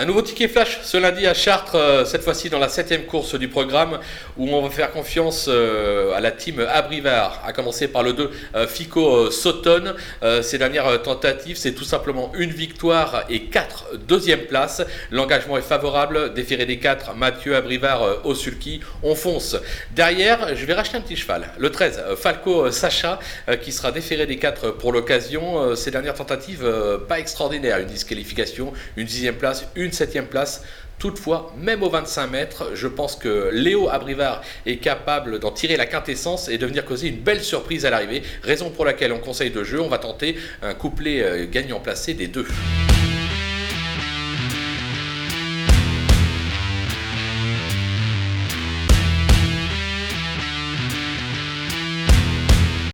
Un nouveau ticket flash ce lundi à Chartres, euh, cette fois-ci dans la septième course du programme, où on va faire confiance euh, à la team Abrivard, à commencer par le 2 euh, Fico Sauton. Ces dernières tentatives, c'est tout simplement une victoire et quatre deuxième places. L'engagement est favorable, déféré des quatre, Mathieu Abrivard au sulky. On fonce. Derrière, je vais racheter un petit cheval, le 13 Falco Sacha, qui sera déféré des quatre pour l'occasion. Ces dernières tentatives, pas extraordinaires, une disqualification, une dixième place, une septième place. Toutefois, même aux 25 mètres, je pense que Léo Abrivard est capable d'en tirer la quintessence et de venir causer une belle surprise à l'arrivée. Raison pour laquelle on conseille de jeu, on va tenter un couplet euh, gagnant placé des deux.